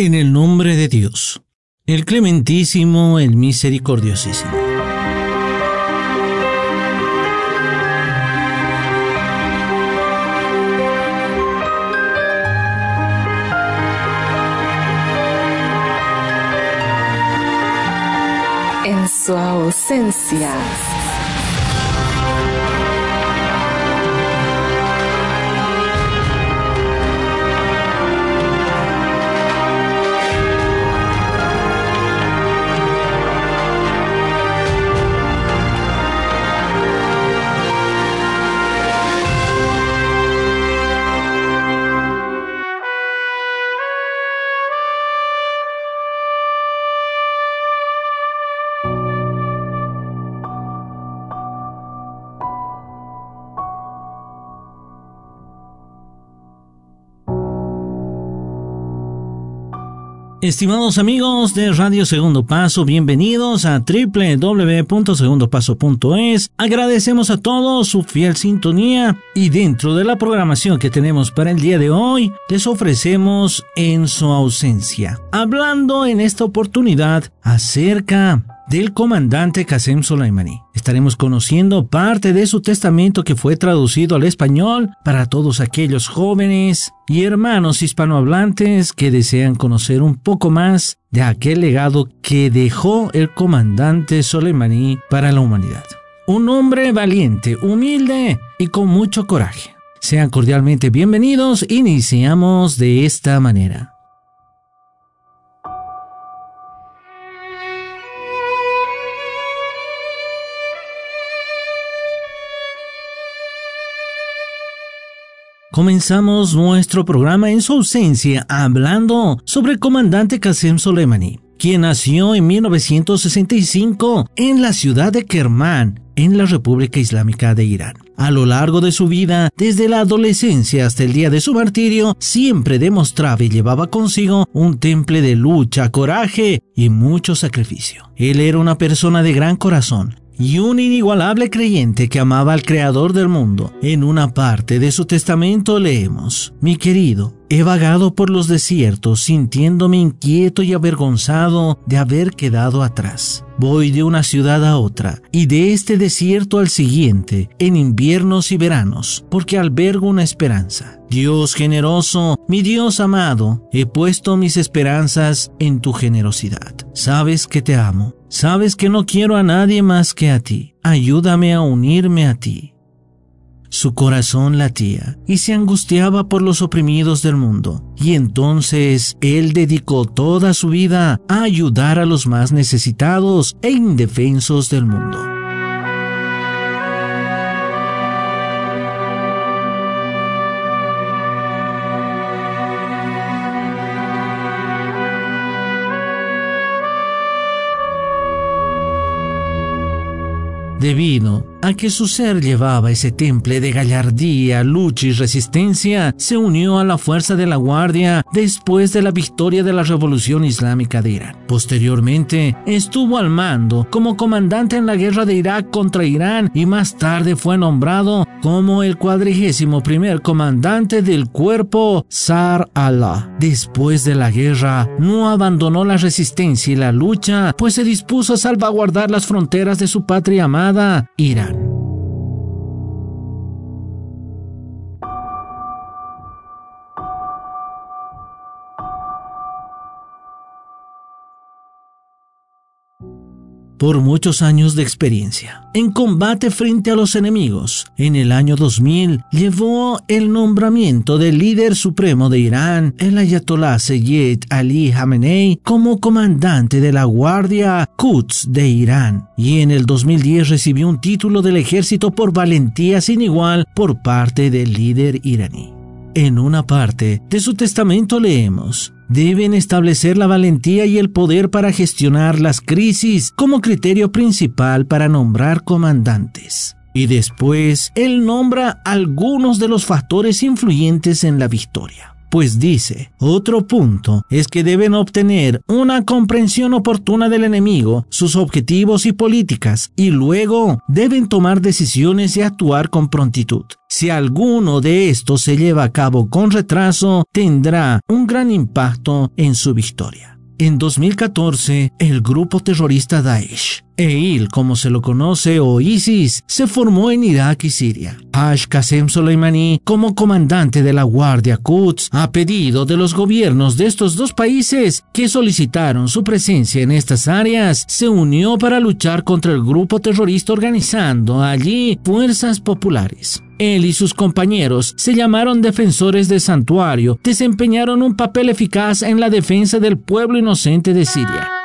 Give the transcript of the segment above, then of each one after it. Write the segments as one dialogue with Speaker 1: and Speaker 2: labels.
Speaker 1: En el nombre de Dios, el clementísimo, el misericordiosísimo.
Speaker 2: En su ausencia.
Speaker 1: Estimados amigos de Radio Segundo Paso, bienvenidos a www.segundopaso.es. Agradecemos a todos su fiel sintonía y dentro de la programación que tenemos para el día de hoy, les ofrecemos en su ausencia, hablando en esta oportunidad acerca del comandante Qasem Soleimani. Estaremos conociendo parte de su testamento que fue traducido al español para todos aquellos jóvenes y hermanos hispanohablantes que desean conocer un poco más de aquel legado que dejó el comandante Soleimani para la humanidad. Un hombre valiente, humilde y con mucho coraje. Sean cordialmente bienvenidos. Iniciamos de esta manera. Comenzamos nuestro programa en su ausencia hablando sobre el comandante Qasem Soleimani, quien nació en 1965 en la ciudad de Kerman, en la República Islámica de Irán. A lo largo de su vida, desde la adolescencia hasta el día de su martirio, siempre demostraba y llevaba consigo un temple de lucha, coraje y mucho sacrificio. Él era una persona de gran corazón, y un inigualable creyente que amaba al Creador del mundo. En una parte de su testamento leemos, Mi querido, he vagado por los desiertos sintiéndome inquieto y avergonzado de haber quedado atrás. Voy de una ciudad a otra y de este desierto al siguiente, en inviernos y veranos, porque albergo una esperanza. Dios generoso, mi Dios amado, he puesto mis esperanzas en tu generosidad. Sabes que te amo Sabes que no quiero a nadie más que a ti. Ayúdame a unirme a ti. Su corazón latía y se angustiaba por los oprimidos del mundo. Y entonces él dedicó toda su vida a ayudar a los más necesitados e indefensos del mundo. Debido a que su ser llevaba ese temple de gallardía, lucha y resistencia, se unió a la fuerza de la Guardia después de la victoria de la Revolución Islámica de Irán. Posteriormente, estuvo al mando como comandante en la guerra de Irak contra Irán y más tarde fue nombrado como el cuadrigésimo primer comandante del cuerpo Sar Allah. Después de la guerra, no abandonó la resistencia y la lucha, pues se dispuso a salvaguardar las fronteras de su patria amada, Irán. Por muchos años de experiencia. En combate frente a los enemigos, en el año 2000 llevó el nombramiento del líder supremo de Irán, el ayatollah Seyyed Ali Khamenei, como comandante de la Guardia Quds de Irán, y en el 2010 recibió un título del ejército por valentía sin igual por parte del líder iraní. En una parte de su testamento leemos, deben establecer la valentía y el poder para gestionar las crisis como criterio principal para nombrar comandantes. Y después, él nombra algunos de los factores influyentes en la victoria. Pues dice, otro punto es que deben obtener una comprensión oportuna del enemigo, sus objetivos y políticas, y luego deben tomar decisiones y actuar con prontitud. Si alguno de estos se lleva a cabo con retraso, tendrá un gran impacto en su victoria. En 2014, el grupo terrorista Daesh, EIL como se lo conoce o ISIS, se formó en Irak y Siria. Ash Qasem Soleimani, como comandante de la Guardia Quds, a pedido de los gobiernos de estos dos países que solicitaron su presencia en estas áreas, se unió para luchar contra el grupo terrorista organizando allí fuerzas populares. Él y sus compañeros se llamaron defensores del santuario, desempeñaron un papel eficaz en la defensa del pueblo inocente de Siria.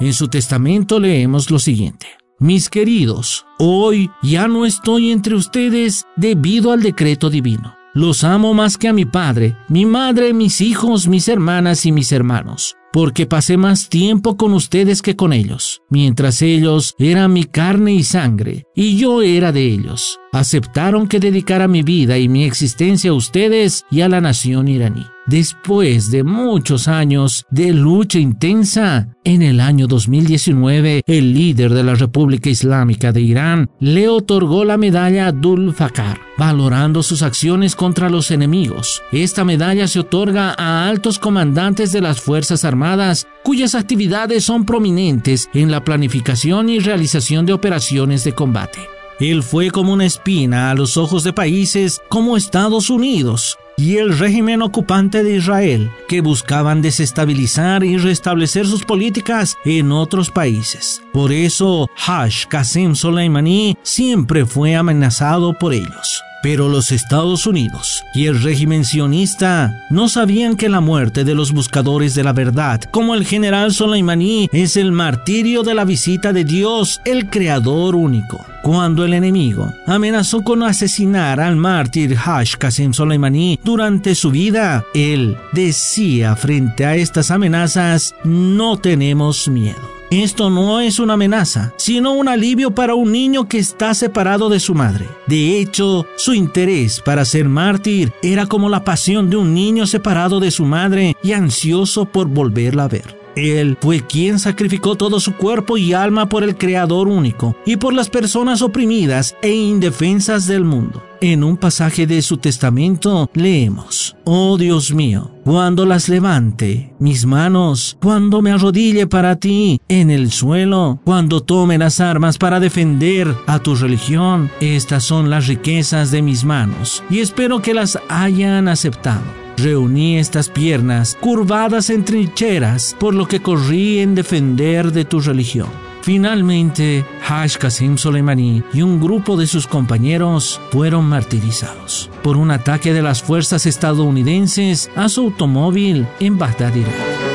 Speaker 1: En su testamento leemos lo siguiente. Mis queridos, hoy ya no estoy entre ustedes debido al decreto divino. Los amo más que a mi padre, mi madre, mis hijos, mis hermanas y mis hermanos, porque pasé más tiempo con ustedes que con ellos, mientras ellos eran mi carne y sangre, y yo era de ellos. Aceptaron que dedicara mi vida y mi existencia a ustedes y a la nación iraní. Después de muchos años de lucha intensa, en el año 2019, el líder de la República Islámica de Irán le otorgó la medalla Abdul Fakar, valorando sus acciones contra los enemigos. Esta medalla se otorga a altos comandantes de las Fuerzas Armadas cuyas actividades son prominentes en la planificación y realización de operaciones de combate. Él fue como una espina a los ojos de países como Estados Unidos, y el régimen ocupante de Israel, que buscaban desestabilizar y restablecer sus políticas en otros países. Por eso, Hash Qasem Soleimani siempre fue amenazado por ellos. Pero los Estados Unidos y el régimen sionista no sabían que la muerte de los buscadores de la verdad, como el general Soleimani, es el martirio de la visita de Dios, el Creador único. Cuando el enemigo amenazó con asesinar al mártir Hash Qasem Soleimani durante su vida, él decía frente a estas amenazas, no tenemos miedo. Esto no es una amenaza, sino un alivio para un niño que está separado de su madre. De hecho, su interés para ser mártir era como la pasión de un niño separado de su madre y ansioso por volverla a ver. Él fue quien sacrificó todo su cuerpo y alma por el Creador único y por las personas oprimidas e indefensas del mundo. En un pasaje de su testamento leemos, Oh Dios mío, cuando las levante mis manos, cuando me arrodille para ti en el suelo, cuando tome las armas para defender a tu religión, estas son las riquezas de mis manos y espero que las hayan aceptado. Reuní estas piernas curvadas en trincheras, por lo que corrí en defender de tu religión. Finalmente, Haj Qasim Soleimani y un grupo de sus compañeros fueron martirizados por un ataque de las fuerzas estadounidenses a su automóvil en Bagdad, Irak.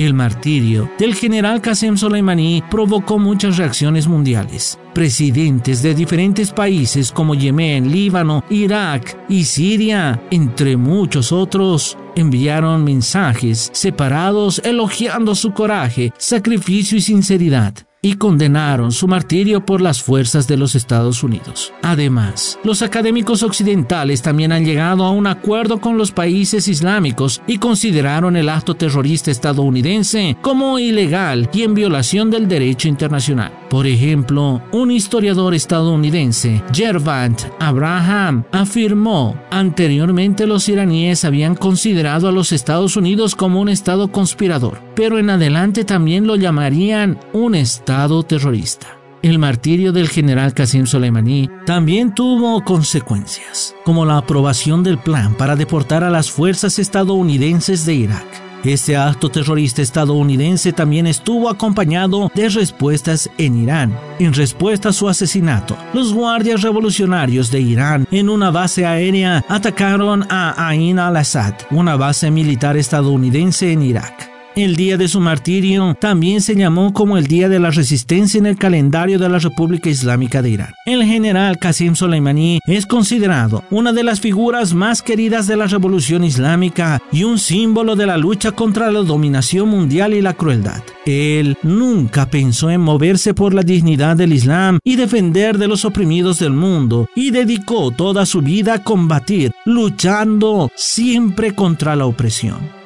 Speaker 1: El martirio del general Qasem Soleimani provocó muchas reacciones mundiales. Presidentes de diferentes países como Yemen, Líbano, Irak y Siria, entre muchos otros, enviaron mensajes separados elogiando su coraje, sacrificio y sinceridad y condenaron su martirio por las fuerzas de los Estados Unidos. Además, los académicos occidentales también han llegado a un acuerdo con los países islámicos y consideraron el acto terrorista estadounidense como ilegal y en violación del derecho internacional. Por ejemplo, un historiador estadounidense, Gervant Abraham, afirmó anteriormente los iraníes habían considerado a los Estados Unidos como un estado conspirador, pero en adelante también lo llamarían un estado terrorista. El martirio del general Qasem Soleimani también tuvo consecuencias, como la aprobación del plan para deportar a las fuerzas estadounidenses de Irak. Este acto terrorista estadounidense también estuvo acompañado de respuestas en Irán. En respuesta a su asesinato, los guardias revolucionarios de Irán en una base aérea atacaron a Ain al-Assad, una base militar estadounidense en Irak. El día de su martirio también se llamó como el Día de la Resistencia en el calendario de la República Islámica de Irán. El general Qasim Soleimani es considerado una de las figuras más queridas de la Revolución Islámica y un símbolo de la lucha contra la dominación mundial y la crueldad. Él nunca pensó en moverse por la dignidad del Islam y defender de los oprimidos del mundo y dedicó toda su vida a combatir, luchando siempre contra la opresión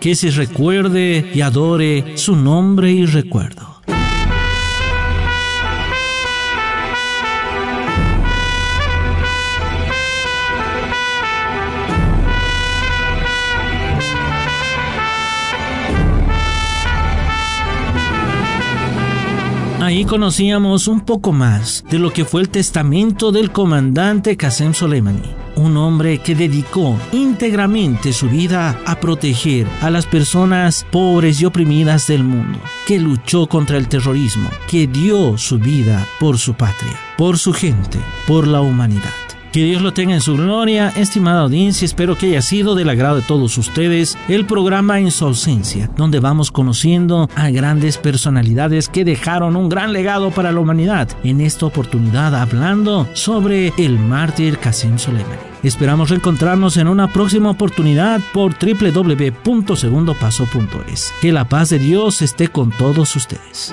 Speaker 1: que se recuerde y adore su nombre y recuerdo. Ahí conocíamos un poco más de lo que fue el testamento del comandante Qasem Soleimani un hombre que dedicó íntegramente su vida a proteger a las personas pobres y oprimidas del mundo, que luchó contra el terrorismo, que dio su vida por su patria, por su gente, por la humanidad. Que Dios lo tenga en su gloria, estimada audiencia. Espero que haya sido del agrado de todos ustedes el programa En su ausencia, donde vamos conociendo a grandes personalidades que dejaron un gran legado para la humanidad. En esta oportunidad hablando sobre el mártir Qasem Soleimani. Esperamos reencontrarnos en una próxima oportunidad por www.segundopaso.es. Que la paz de Dios esté con todos ustedes.